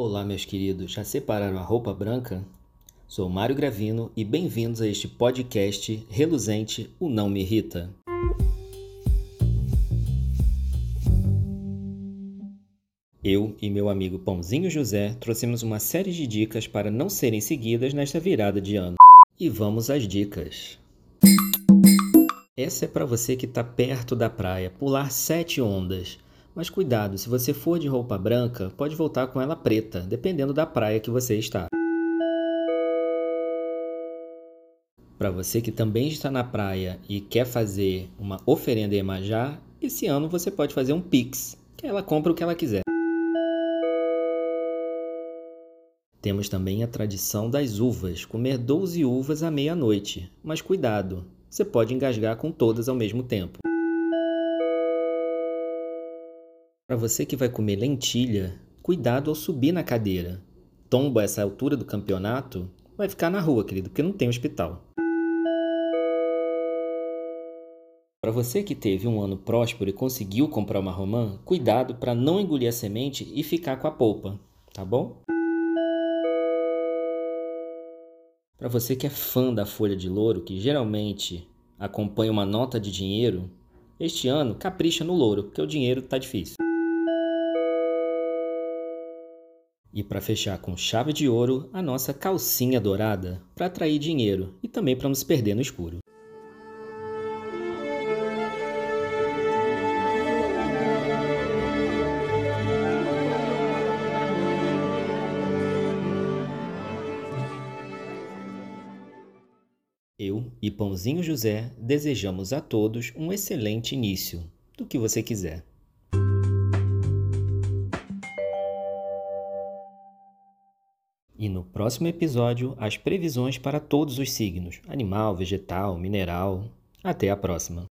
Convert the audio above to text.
Olá, meus queridos, já separaram a roupa branca? Sou Mário Gravino e bem-vindos a este podcast reluzente O Não Me Irrita. Eu e meu amigo Pãozinho José trouxemos uma série de dicas para não serem seguidas nesta virada de ano. E vamos às dicas. Essa é para você que está perto da praia, pular sete ondas. Mas cuidado, se você for de roupa branca, pode voltar com ela preta, dependendo da praia que você está. Para você que também está na praia e quer fazer uma oferenda em Iemanjá, esse ano você pode fazer um Pix, que ela compra o que ela quiser. Temos também a tradição das uvas, comer 12 uvas à meia-noite. Mas cuidado, você pode engasgar com todas ao mesmo tempo. Para você que vai comer lentilha, cuidado ao subir na cadeira. Tomba essa altura do campeonato, vai ficar na rua, querido, porque não tem hospital. Para você que teve um ano próspero e conseguiu comprar uma romã, cuidado para não engolir a semente e ficar com a polpa, tá bom? Para você que é fã da folha de louro, que geralmente acompanha uma nota de dinheiro, este ano capricha no louro, porque o dinheiro está difícil. E para fechar com chave de ouro, a nossa calcinha dourada, para atrair dinheiro e também para nos perder no escuro. Eu e Pãozinho José desejamos a todos um excelente início, do que você quiser. E no próximo episódio, as previsões para todos os signos: animal, vegetal, mineral. Até a próxima!